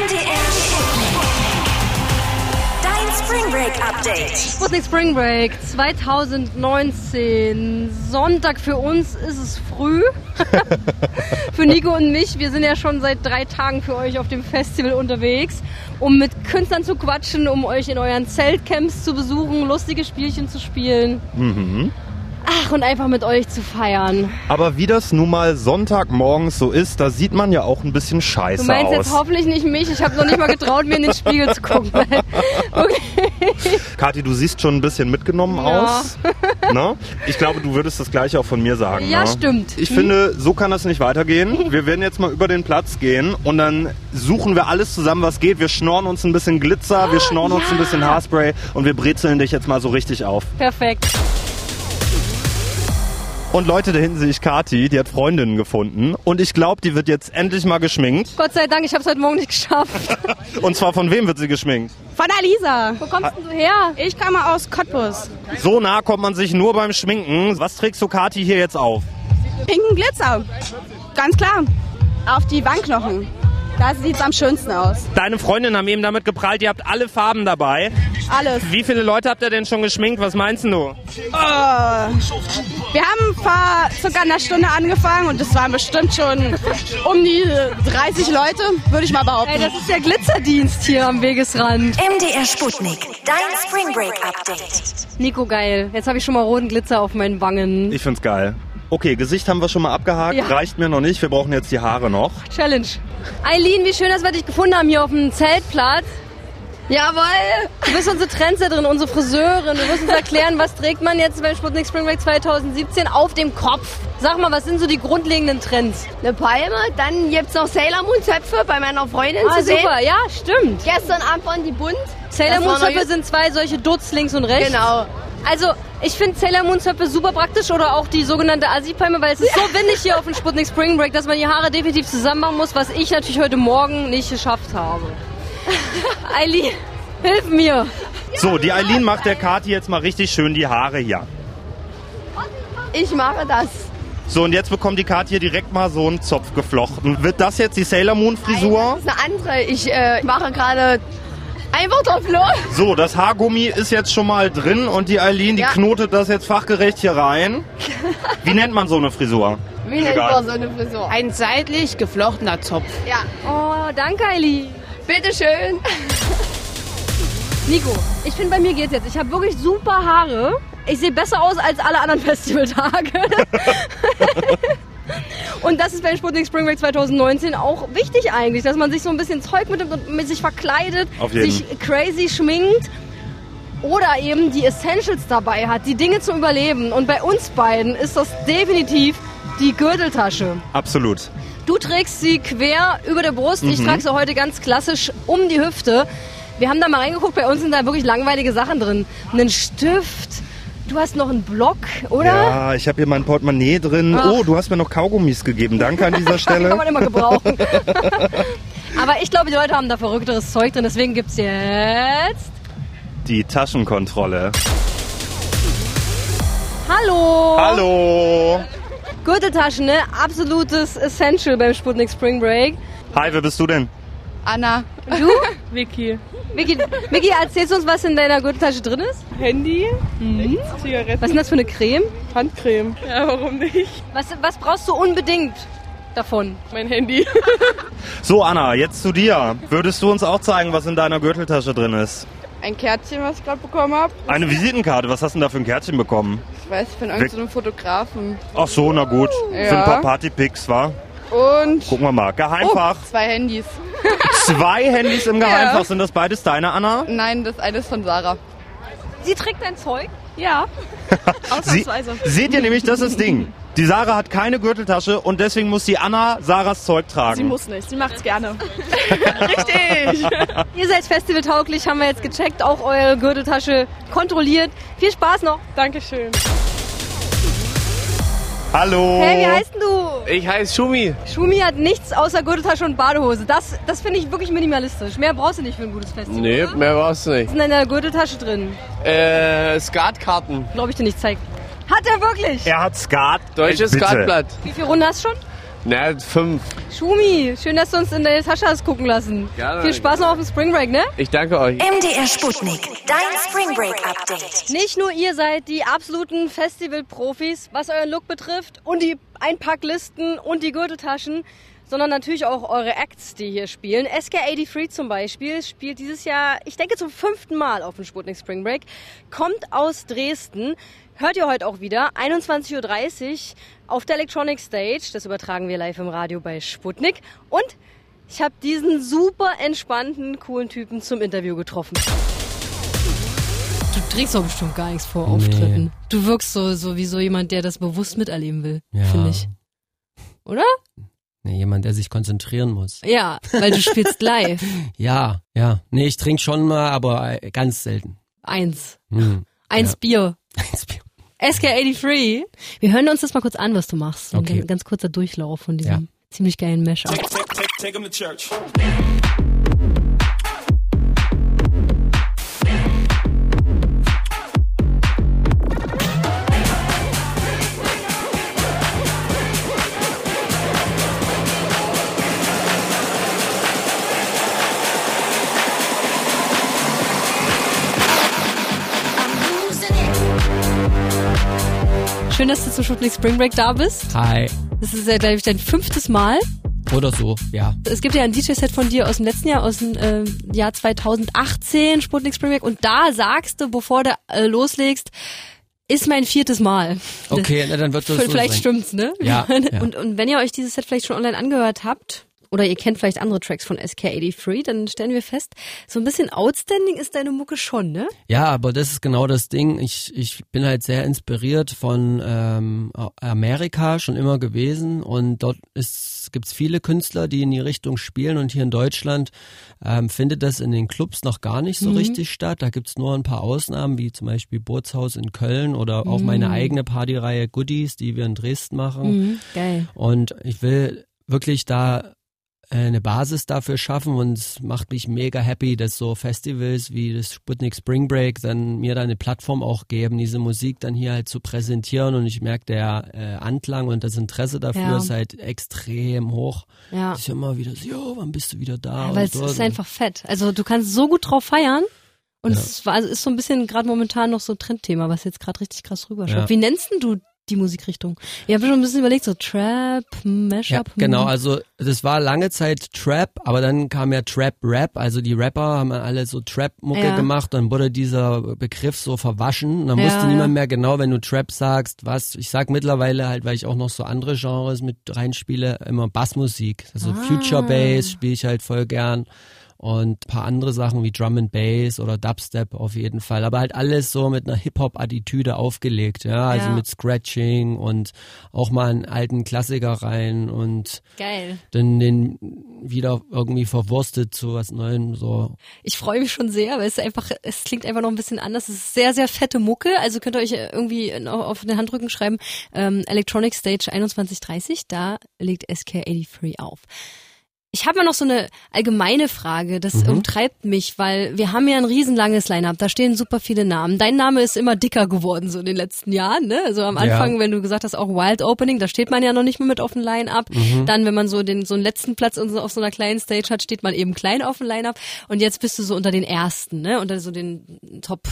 MDR Dein Spring Break Update. Sputnik Spring Break 2019. Sonntag für uns ist es früh. für Nico und mich. Wir sind ja schon seit drei Tagen für euch auf dem Festival unterwegs, um mit Künstlern zu quatschen, um euch in euren Zeltcamps zu besuchen, lustige Spielchen zu spielen. Ach, und einfach mit euch zu feiern. Aber wie das nun mal Sonntagmorgens so ist, da sieht man ja auch ein bisschen scheiße Du meinst jetzt aus. hoffentlich nicht mich. Ich habe noch nicht mal getraut, mir in den Spiegel zu gucken. okay. Kathi, du siehst schon ein bisschen mitgenommen Ja. aus. Ne? Ich glaube, du würdest das gleiche auch von mir sagen. Ja, ne? stimmt. Ich finde, so kann das nicht weitergehen. Wir werden jetzt mal über den Platz gehen und dann suchen wir alles zusammen, was geht. Wir schnorren uns ein bisschen Glitzer, wir schnorren uns ja. ein bisschen Haarspray und wir brezeln dich jetzt mal so richtig auf. Perfekt. Und Leute, da hinten sehe ich Kathi, die hat Freundinnen gefunden und ich glaube, die wird jetzt endlich mal geschminkt. Gott sei Dank, ich habe es heute Morgen nicht geschafft. Und zwar von wem wird sie geschminkt? Von Alisa. Wo kommst denn du her? Ich komme aus Cottbus. So nah kommt man sich nur beim Schminken. Was trägst du Kathi hier jetzt auf? Pinken Glitzer. Ganz klar. Auf die Wangenknochen. Da sieht's am schönsten aus. Deine Freundinnen haben eben damit geprallt, ihr habt alle Farben dabei. Alles. Wie viele Leute habt ihr denn schon geschminkt? Was meinst du? Oh. Wir haben vor circa einer Stunde angefangen und es waren bestimmt schon um die 30 Leute, würde ich mal Ey, behaupten. das ist der Glitzerdienst hier am Wegesrand. MDR Sputnik. Dein Spring Break Update. Nico, geil. Jetzt habe ich schon mal roten Glitzer auf meinen Wangen. Ich find's geil. Okay, Gesicht haben wir schon mal abgehakt. Ja. Reicht mir noch nicht. Wir brauchen jetzt die Haare noch. Challenge. Eileen, wie schön, dass wir dich gefunden haben hier auf dem Zeltplatz. Jawohl. Du bist unsere Trendsetterin, unsere Friseurin. Du wirst uns erklären, was trägt man jetzt beim Sputnik Spring Break 2017 auf dem Kopf. Sag mal, was sind so die grundlegenden Trends? Eine Palme, dann gibt's noch Sailor Moon Zöpfe bei meiner Freundin Ah, zu sehen. super. Ja, stimmt. Gestern Abend waren die bunt. Sailor Moon Zöpfe sind zwei solche Dutz links und rechts. Genau. Also, ich finde Sailor Moon Zöpfe super praktisch oder auch die sogenannte Assi-Palme, weil es ist so windig hier auf dem Sputnik Spring Break, dass man die Haare definitiv zusammen machen muss, was ich natürlich heute Morgen nicht geschafft habe. Eileen, hilf mir. So, die Eileen macht der Kathi jetzt mal richtig schön die Haare hier. Ich mache das. So, und jetzt bekommt die Kathi hier direkt mal so einen Zopf geflochten. Wird das jetzt die Sailor Moon Frisur? Das ist eine andere. Ich äh, mache gerade einfach drauf los. So, das Haargummi ist jetzt schon mal drin und die Eileen, die Ja. knotet das jetzt fachgerecht hier rein. Wie nennt man so eine Frisur? Wie nennt man so eine Frisur? Ein seitlich geflochtener Zopf. Ja. Oh, danke Eileen. Bitteschön. Nico, ich finde, bei mir geht's jetzt. Ich habe wirklich super Haare. Ich sehe besser aus als alle anderen Festivaltage. Und das ist beim Sputnik Spring Break 2019 auch wichtig eigentlich, dass man sich so ein bisschen Zeug mitnimmt und mit sich verkleidet, sich crazy schminkt oder eben die Essentials dabei hat, die Dinge zum Überleben. Und bei uns beiden ist das definitiv die Gürteltasche. Absolut. Du trägst sie quer über der Brust. Mhm. Ich trage sie heute ganz klassisch um die Hüfte. Wir haben da mal reingeguckt, bei uns sind da wirklich langweilige Sachen drin. Einen Stift, du hast noch einen Block, oder? Ja, ich habe hier mein Portemonnaie drin. Ach. Oh, du hast mir noch Kaugummis gegeben. Danke an dieser Kann Stelle. man immer gebrauchen. Aber ich glaube, die Leute haben da verrückteres Zeug drin. Deswegen gibt's jetzt... Die Taschenkontrolle. Hallo! Hallo. Gürteltaschen, ne? Absolutes Essential beim Sputnik Spring Break. Hi, wer bist du denn? Anna. Du? Vicky. Vicky, Vicky, erzählst du uns, was in deiner Gürteltasche drin ist? Handy, Mhm. Zigaretten, Was ist denn das für eine Creme? Handcreme. Ja, warum nicht? Was, was brauchst du unbedingt davon? Mein Handy. So, Anna, jetzt zu dir. Würdest du uns auch zeigen, was in deiner Gürteltasche drin ist? Ein Kärtchen, was ich gerade bekommen habe. Eine Visitenkarte. Was hast du denn da für ein Kärtchen bekommen? Ich weiß, von irgendeinem Fotografen. Ach so, na gut. Für ein Ja. paar Partypics, wa? Und Gucken wir mal. Geheimfach. oh, zwei Handys. Zwei Handys im Geheimfach. Sind das beides deine, Anna? Nein, das eine ist von Sarah. Sie trägt dein Zeug? Ja. Sie, Ausnahmsweise. seht ihr nämlich, das ist das Ding. Die Sarah hat keine Gürteltasche und deswegen muss die Anna Sarahs Zeug tragen. Sie muss nicht, sie macht's gerne. Richtig. Ihr seid festivaltauglich, haben wir jetzt gecheckt, auch eure Gürteltasche kontrolliert. Viel Spaß noch. Dankeschön. Hallo. Hey, wie heißt denn du? Ich heiße Schumi. Schumi hat nichts außer Gürteltasche und Badehose. Das, das finde ich wirklich minimalistisch. Mehr brauchst du nicht für ein gutes Festival. Nee, oder? mehr war's Was nicht. ist in deiner Gürteltasche drin? Äh, Skatkarten. Glaube ich dir nicht. Zeig. Hat er wirklich? Er hat Skat. Deutsches. Skatblatt. Wie viele Runden hast du schon? Na, fünf. Schumi, schön, dass du uns in deine Tasche hast gucken lassen. Gerne, Viel Spaß noch auf dem Spring Break, ne? Ich danke euch. MDR Sputnik. Dein Spring Break Update. Nicht nur ihr seid die absoluten Festival-Profis, was euren Look betrifft und die Einpacklisten und die Gürteltaschen, sondern natürlich auch eure Acts, die hier spielen. SK83 zum Beispiel spielt dieses Jahr, ich denke zum fünften Mal auf dem Sputnik Spring Break, kommt aus Dresden. Hört ihr heute auch wieder, 21.30 Uhr auf der Electronic Stage. Das übertragen wir live im Radio bei Sputnik. Und ich habe diesen super entspannten, coolen Typen zum Interview getroffen. Du trägst doch bestimmt gar nichts vor Auftritten. Du wirkst so, so wie so jemand, der das bewusst miterleben will, Ja. finde ich. Oder? Nee, jemand, der sich konzentrieren muss. Ja, weil du spielst live. Ja, ja. Nee, ich trinke schon mal, aber äh, ganz selten. Eins. Hm. Eins Ja. Bier. Eins Bier. SK83. Wir hören uns das mal kurz an, was du machst. Ein Okay. ganz, ganz kurzer Durchlauf von diesem Ja. ziemlich geilen Mashup. Take him to church. Schön, dass du zu Sputnik Spring Break da bist. Hi. Das ist ja, glaube ich, dein fünftes Mal. Oder so, ja. Es gibt ja ein DJ-Set von dir aus dem letzten Jahr, aus dem äh, Jahr 2018, Sputnik Spring Break. Und da sagst du, bevor du äh, loslegst, ist mein viertes Mal. Okay, na, dann wird das so Vielleicht sein. stimmt's, ne? Ja, ja. Und, und wenn ihr euch dieses Set vielleicht schon online angehört habt, oder ihr kennt vielleicht andere Tracks von SK83, dann stellen wir fest, so ein bisschen outstanding ist deine Mucke schon, ne? Ja, aber das ist genau das Ding. Ich, ich bin halt sehr inspiriert von ähm, Amerika schon immer gewesen und dort ist, gibt's viele Künstler, die in die Richtung spielen und hier in Deutschland ähm, findet das in den Clubs noch gar nicht so Mhm. richtig statt. Da gibt's nur ein paar Ausnahmen, wie zum Beispiel Bootshaus in Köln oder auch meine Mhm. eigene Partyreihe Goodies, die wir in Dresden machen. Mhm, geil. Und ich will wirklich da eine Basis dafür schaffen und es macht mich mega happy, dass so Festivals wie das Sputnik Spring Break dann mir da eine Plattform auch geben, diese Musik dann hier halt zu präsentieren und ich merke, der äh, Anklang und das Interesse dafür Ja. ist halt extrem hoch. Ja. Ich immer wieder so, jo, wann bist du wieder da? Ja, weil es so. ist einfach fett. Also du kannst so gut drauf feiern. Und Ja. es war, also ist so ein bisschen gerade momentan noch so ein Trendthema, was jetzt gerade richtig krass rüberschaut. Ja. Wie nennst denn du die Musikrichtung? Ich habe schon ein bisschen überlegt, so Trap, Mashup. Ja, genau, also das war lange Zeit Trap, aber dann kam ja Trap Rap, also die Rapper haben alle so Trap-Mucke Ja. gemacht, dann wurde dieser Begriff so verwaschen, dann Ja, wusste niemand mehr genau, wenn du Trap sagst, was, ich sag mittlerweile halt, weil ich auch noch so andere Genres mit reinspiele, immer Bassmusik, also Ah. Future Bass spiele ich halt voll gern und ein paar andere Sachen wie Drum and Bass oder Dubstep auf jeden Fall, aber halt alles so mit einer Hip-Hop-Attitüde aufgelegt, ja, also Ja. mit Scratching und auch mal einen alten Klassiker rein und Geil. dann den wieder irgendwie verwurstet zu was Neuem, so. Ich freue mich schon sehr, weil es einfach, es klingt einfach noch ein bisschen anders. Es ist sehr, sehr fette Mucke. Also könnt ihr euch irgendwie noch auf den Handrücken schreiben, ähm, Electronic Stage 2130, da legt SK83 auf. Ich habe mal noch so eine allgemeine Frage, das Mhm. umtreibt mich, weil wir haben ja ein riesenlanges Line-Up, da stehen super viele Namen. Dein Name ist immer dicker geworden so in den letzten Jahren, ne? Also am Ja. Anfang, wenn du gesagt hast, auch Wild Opening, da steht man ja noch nicht mehr mit auf dem Line-Up. Mhm. Dann, wenn man so den so einen letzten Platz auf so einer kleinen Stage hat, steht man eben klein auf dem Line-Up. Und jetzt bist du so unter den ersten, ne? Unter so den Top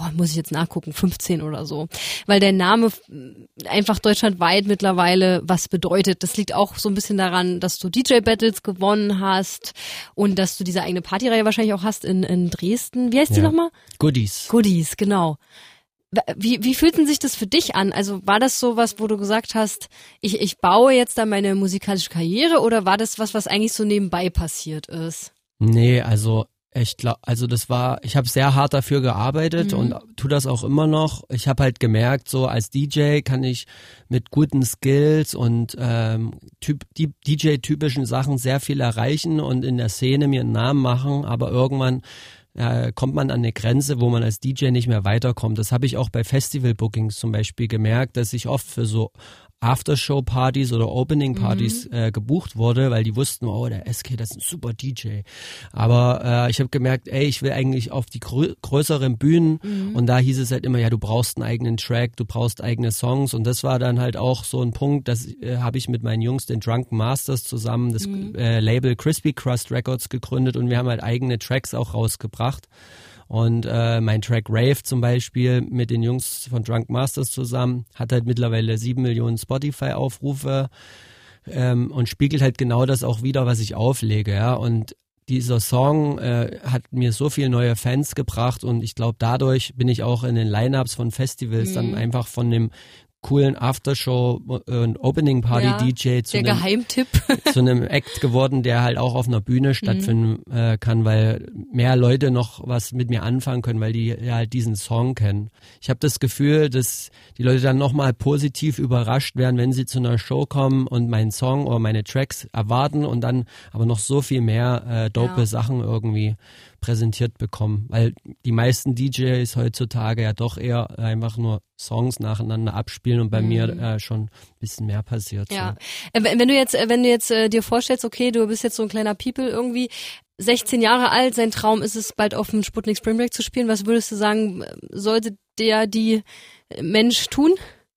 Oh, muss ich jetzt nachgucken, 15 oder so. Weil der Name einfach deutschlandweit mittlerweile was bedeutet. Das liegt auch so ein bisschen daran, dass du DJ-Battles gewonnen hast und dass du diese eigene Partyreihe wahrscheinlich auch hast in, in Dresden. Wie heißt die Ja. nochmal? Goodies. Goodies, genau. Wie, wie fühlt denn sich das für dich an? Also war das so was, wo du gesagt hast, ich, ich baue jetzt da meine musikalische Karriere oder war das was, was eigentlich so nebenbei passiert ist? Nee, also ich glaube, also das war, ich habe sehr hart dafür gearbeitet Mhm. und tu das auch immer noch. Ich habe halt gemerkt, so als DJ kann ich mit guten Skills und ähm, typ, die DJ-typischen Sachen sehr viel erreichen und in der Szene mir einen Namen machen, aber irgendwann äh, kommt man an eine Grenze, wo man als DJ nicht mehr weiterkommt. Das habe ich auch bei Festival-Bookings zum Beispiel gemerkt, dass ich oft für so Aftershow-Partys oder Opening-Partys äh, gebucht wurde, weil die wussten, oh, der SK, das ist ein super DJ. Aber äh, ich habe gemerkt, ey, ich will eigentlich auf die grö größeren Bühnen. Und da hieß es halt immer, ja, du brauchst einen eigenen Track, du brauchst eigene Songs. Und das war dann halt auch so ein Punkt, das äh, habe ich mit meinen Jungs, den Drunken Masters zusammen, das äh, Label Crispy Crust Records gegründet. Und wir haben halt eigene Tracks auch rausgebracht. Und äh, mein Track Rave zum Beispiel mit den Jungs von Drunk Masters zusammen hat halt mittlerweile sieben Millionen Spotify-Aufrufe ähm, und spiegelt halt genau das auch wieder, was ich auflege. Ja? Und dieser Song äh, hat mir so viele neue Fans gebracht und ich glaube, dadurch bin ich auch in den Lineups von Festivals dann einfach von dem coolen Aftershow und Opening Party Ja, DJ zu einem Geheimtipp. zu einem Act geworden, der halt auch auf einer Bühne stattfinden äh, kann, weil mehr Leute noch was mit mir anfangen können, weil die ja halt diesen Song kennen. Ich habe das Gefühl, dass die Leute dann nochmal positiv überrascht werden, wenn sie zu einer Show kommen und meinen Song oder meine Tracks erwarten und dann aber noch so viel mehr äh, dope Ja. Sachen irgendwie präsentiert bekommen, weil die meisten DJs heutzutage ja doch eher einfach nur Songs nacheinander abspielen und bei mir äh, schon ein bisschen mehr passiert. Mhm. Ja. So. Äh, Wenn du jetzt, äh, wenn du jetzt äh, dir vorstellst, okay, du bist jetzt so ein kleiner People irgendwie, 16 Jahre alt, sein Traum ist es, bald auf dem Sputnik Spring Break zu spielen. Was würdest du sagen, äh, sollte der, die Mensch tun?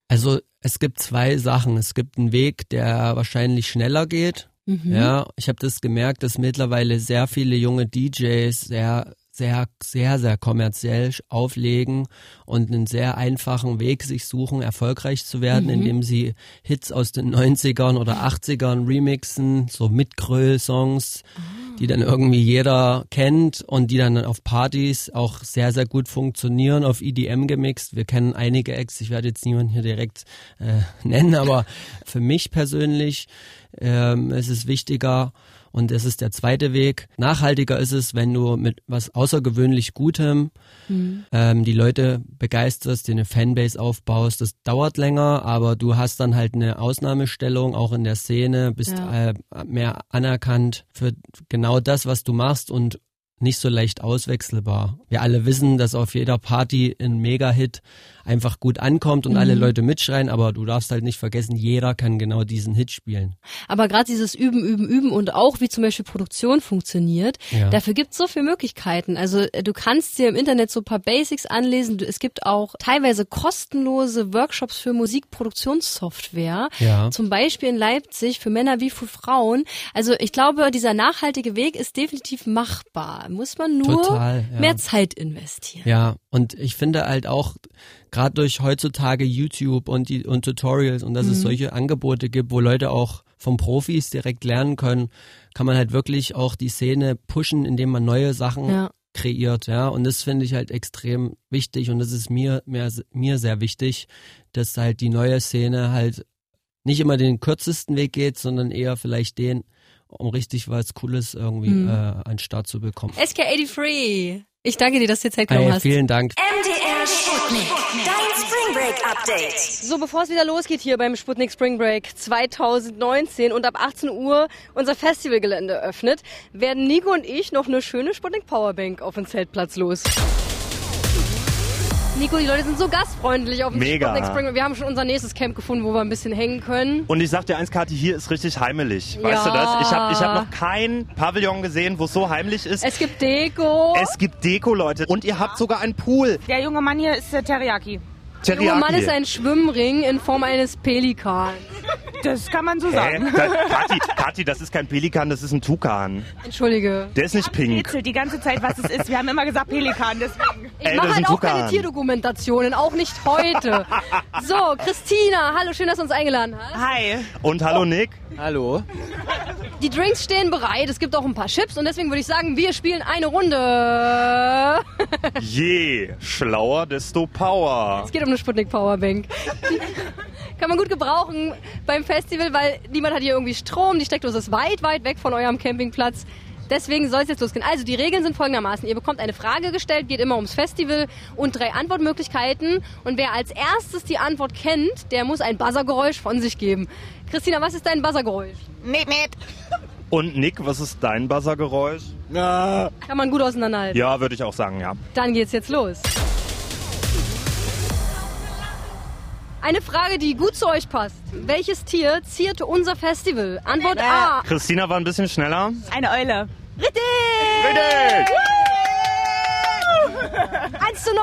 Also es gibt zwei Sachen. Es gibt einen Weg, der wahrscheinlich schneller geht. Ja, ich habe das gemerkt, dass mittlerweile sehr viele junge DJs sehr sehr, sehr, sehr kommerziell auflegen und einen sehr einfachen Weg sich suchen, erfolgreich zu werden, indem sie Hits aus den 90ern oder 80ern remixen, so Mitgröll-Songs, die dann irgendwie jeder kennt und die dann auf Partys auch sehr, sehr gut funktionieren, auf EDM gemixt. Wir kennen einige Acts, ich werde jetzt niemanden hier direkt äh, nennen, aber für mich persönlich ähm, ist es wichtiger, und es ist der zweite Weg. Nachhaltiger ist es, wenn du mit was außergewöhnlich Gutem ähm, die Leute begeisterst, dir eine Fanbase aufbaust. Das dauert länger, aber du hast dann halt eine Ausnahmestellung auch in der Szene, bist Ja. äh, mehr anerkannt für genau das, was du machst und nicht so leicht auswechselbar. Wir alle wissen, dass auf jeder Party ein Mega-Hit einfach gut ankommt und alle Leute mitschreien, aber du darfst halt nicht vergessen, jeder kann genau diesen Hit spielen. Aber gerade dieses Üben, Üben, Üben und auch wie zum Beispiel Produktion funktioniert, Ja. dafür gibt es so viele Möglichkeiten. Also äh, du kannst dir im Internet so ein paar Basics anlesen. Es gibt auch teilweise kostenlose Workshops für Musikproduktionssoftware. Ja. Zum Beispiel in Leipzig für Männer wie für Frauen. Also ich glaube, dieser nachhaltige Weg ist definitiv machbar. Muss man nur Total, ja. mehr Zeit investieren. Ja, und ich finde halt auch, gerade durch heutzutage YouTube und, die, und Tutorials und dass Mhm. es solche Angebote gibt, wo Leute auch von Profis direkt lernen können, kann man halt wirklich auch die Szene pushen, indem man neue Sachen Ja. kreiert, ja. Und das finde ich halt extrem wichtig und das ist mir, mir, mir sehr wichtig, dass halt die neue Szene halt nicht immer den kürzesten Weg geht, sondern eher vielleicht den, um richtig was Cooles irgendwie Mhm. äh, an den Start zu bekommen. SK83. Ich danke dir, dass du dir Zeit genommen Hey, hast. vielen Dank. MDR Sputnik. Dein Spring Break Update. So, bevor es wieder losgeht hier beim Sputnik Spring Break 2019 und ab 18 Uhr unser Festivalgelände öffnet, werden Nico und ich noch eine schöne Sputnik Powerbank auf den Zeltplatz los. Nico, die Leute sind so gastfreundlich auf dem Mega. Spring. Wir haben schon unser nächstes Camp gefunden, wo wir ein bisschen hängen können. Und ich sag dir eins, Kathi, hier ist richtig heimelig. Ja. Weißt du das? Ich habe ich hab noch kein Pavillon gesehen, wo es so heimlich ist. Es gibt Deko. Es gibt Deko, Leute. Und ihr habt sogar einen Pool. Der junge Mann hier ist der Teriyaki. Der junge Mann Teriyaki. ist ein Schwimmring in Form eines Pelikans. Das kann man so sagen. Da, Kathi, Kathi, das ist kein Pelikan, das ist ein Tukan. Entschuldige. Der ist nicht pink. Rätselt die ganze Zeit, was es ist. Wir haben immer gesagt Pelikan, deswegen. Ich Ey, mache halt auch keine. Tierdokumentationen, auch nicht heute. so, Christina, hallo, schön, dass du uns eingeladen hast. Hi. Und hallo Nick. Hallo. Die Drinks stehen bereit, es gibt auch ein paar Chips und deswegen würde ich sagen, wir spielen eine Runde. Je schlauer, desto Power. Es geht um eine Sputnik Powerbank. Kann man gut gebrauchen beim Festival, weil niemand hat hier irgendwie Strom, die Steckdose ist weit, weit weg von eurem Campingplatz. Deswegen soll es jetzt losgehen. Also die Regeln sind folgendermaßen. Ihr bekommt eine Frage gestellt, geht immer ums Festival und drei Antwortmöglichkeiten. Und wer als erstes die Antwort kennt, der muss ein Buzzergeräusch von sich geben. Christina, was ist dein Buzzergeräusch? Met, met. Und Nick, was ist dein Buzzergeräusch? Kann man gut auseinanderhalten. Ja, würde ich auch sagen, ja. Dann geht's jetzt los. Eine Frage, die gut zu euch passt. Welches Tier ziert unser Festival? Antwort A. Christina war ein bisschen schneller. Eine Eule. Richtig! Richtig! 1 zu 0.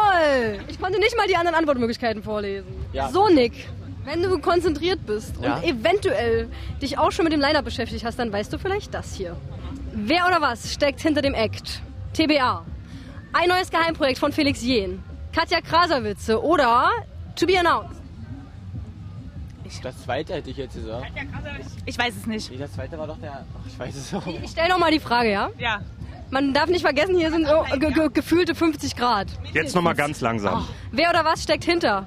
Ich konnte nicht mal die anderen Antwortmöglichkeiten vorlesen. Ja. So, Nick, wenn du konzentriert bist Ja. und eventuell dich auch schon mit dem Line-Up beschäftigt hast, dann weißt du vielleicht das hier. Wer oder was steckt hinter dem Act? TBA. Ein neues Geheimprojekt von Felix Jehn. Katja Krasavice oder To Be Announced. Das zweite hätte ich jetzt gesagt. Ich weiß es nicht. Nee, das zweite war doch der. Ach, ich weiß es auch. Ich stelle nochmal die Frage, ja? Ja. Man darf nicht vergessen, hier sind oh, ge ge gefühlte 50 Grad. Jetzt nochmal ganz langsam. Wer oder was steckt hinter?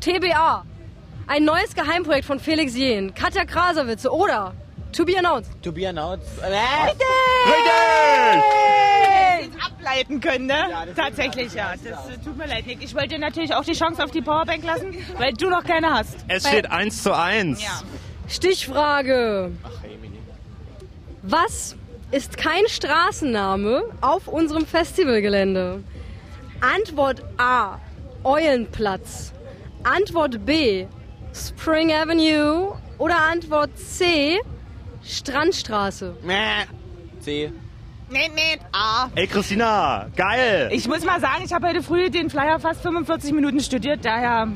TBA. Ein neues Geheimprojekt von Felix Jehn, Katja Krasavice oder To Be Announced. To be announced. Äh, Richtig! Ableiten können, ne? Tatsächlich, ja. Das äh, tut mir leid, Nick. Ich wollte dir natürlich auch die Chance auf die Powerbank lassen, weil du noch keine hast. Es steht 1 zu 1. Ja. Stichfrage. Ach, Emily. Was ist kein Straßenname auf unserem Festivalgelände? Antwort A. Eulenplatz. Antwort B. Spring Avenue. Oder Antwort C. Strandstraße. Mäh. C. Nee, nee, A. Ey, Christina, geil! Ich muss mal sagen, ich habe heute früh den Flyer fast 45 Minuten studiert, daher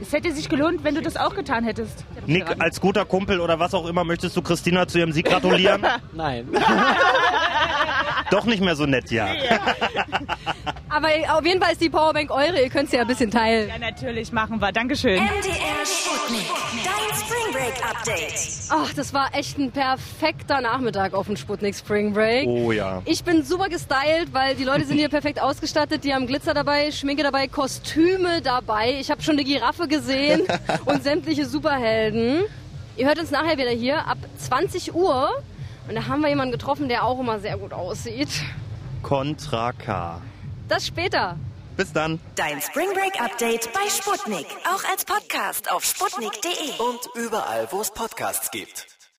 es hätte sich gelohnt, wenn du das auch getan hättest. Nick, als guter Kumpel oder was auch immer, möchtest du Christina zu ihrem Sieg gratulieren? Nein. Doch nicht mehr so nett, ja. Aber auf jeden Fall ist die Powerbank eure. Ihr könnt sie ja ein bisschen teilen. Ja, natürlich machen wir. Dankeschön. MDR Sputnik. Dein Spring Break Update. Ach, das war echt ein perfekter Nachmittag auf dem Sputnik Spring Break. Oh ja. Ich bin super gestylt, weil die Leute sind hier perfekt ausgestattet. Die haben Glitzer dabei, Schminke dabei, Kostüme dabei. Ich habe schon eine Giraffe gesehen und sämtliche Superhelden. Ihr hört uns nachher wieder hier ab 20 Uhr. Und da haben wir jemanden getroffen, der auch immer sehr gut aussieht. Contra K. Das später. Bis dann. Dein Spring Break Update bei Sputnik. Auch als Podcast auf sputnik.de. Und überall, wo es Podcasts gibt.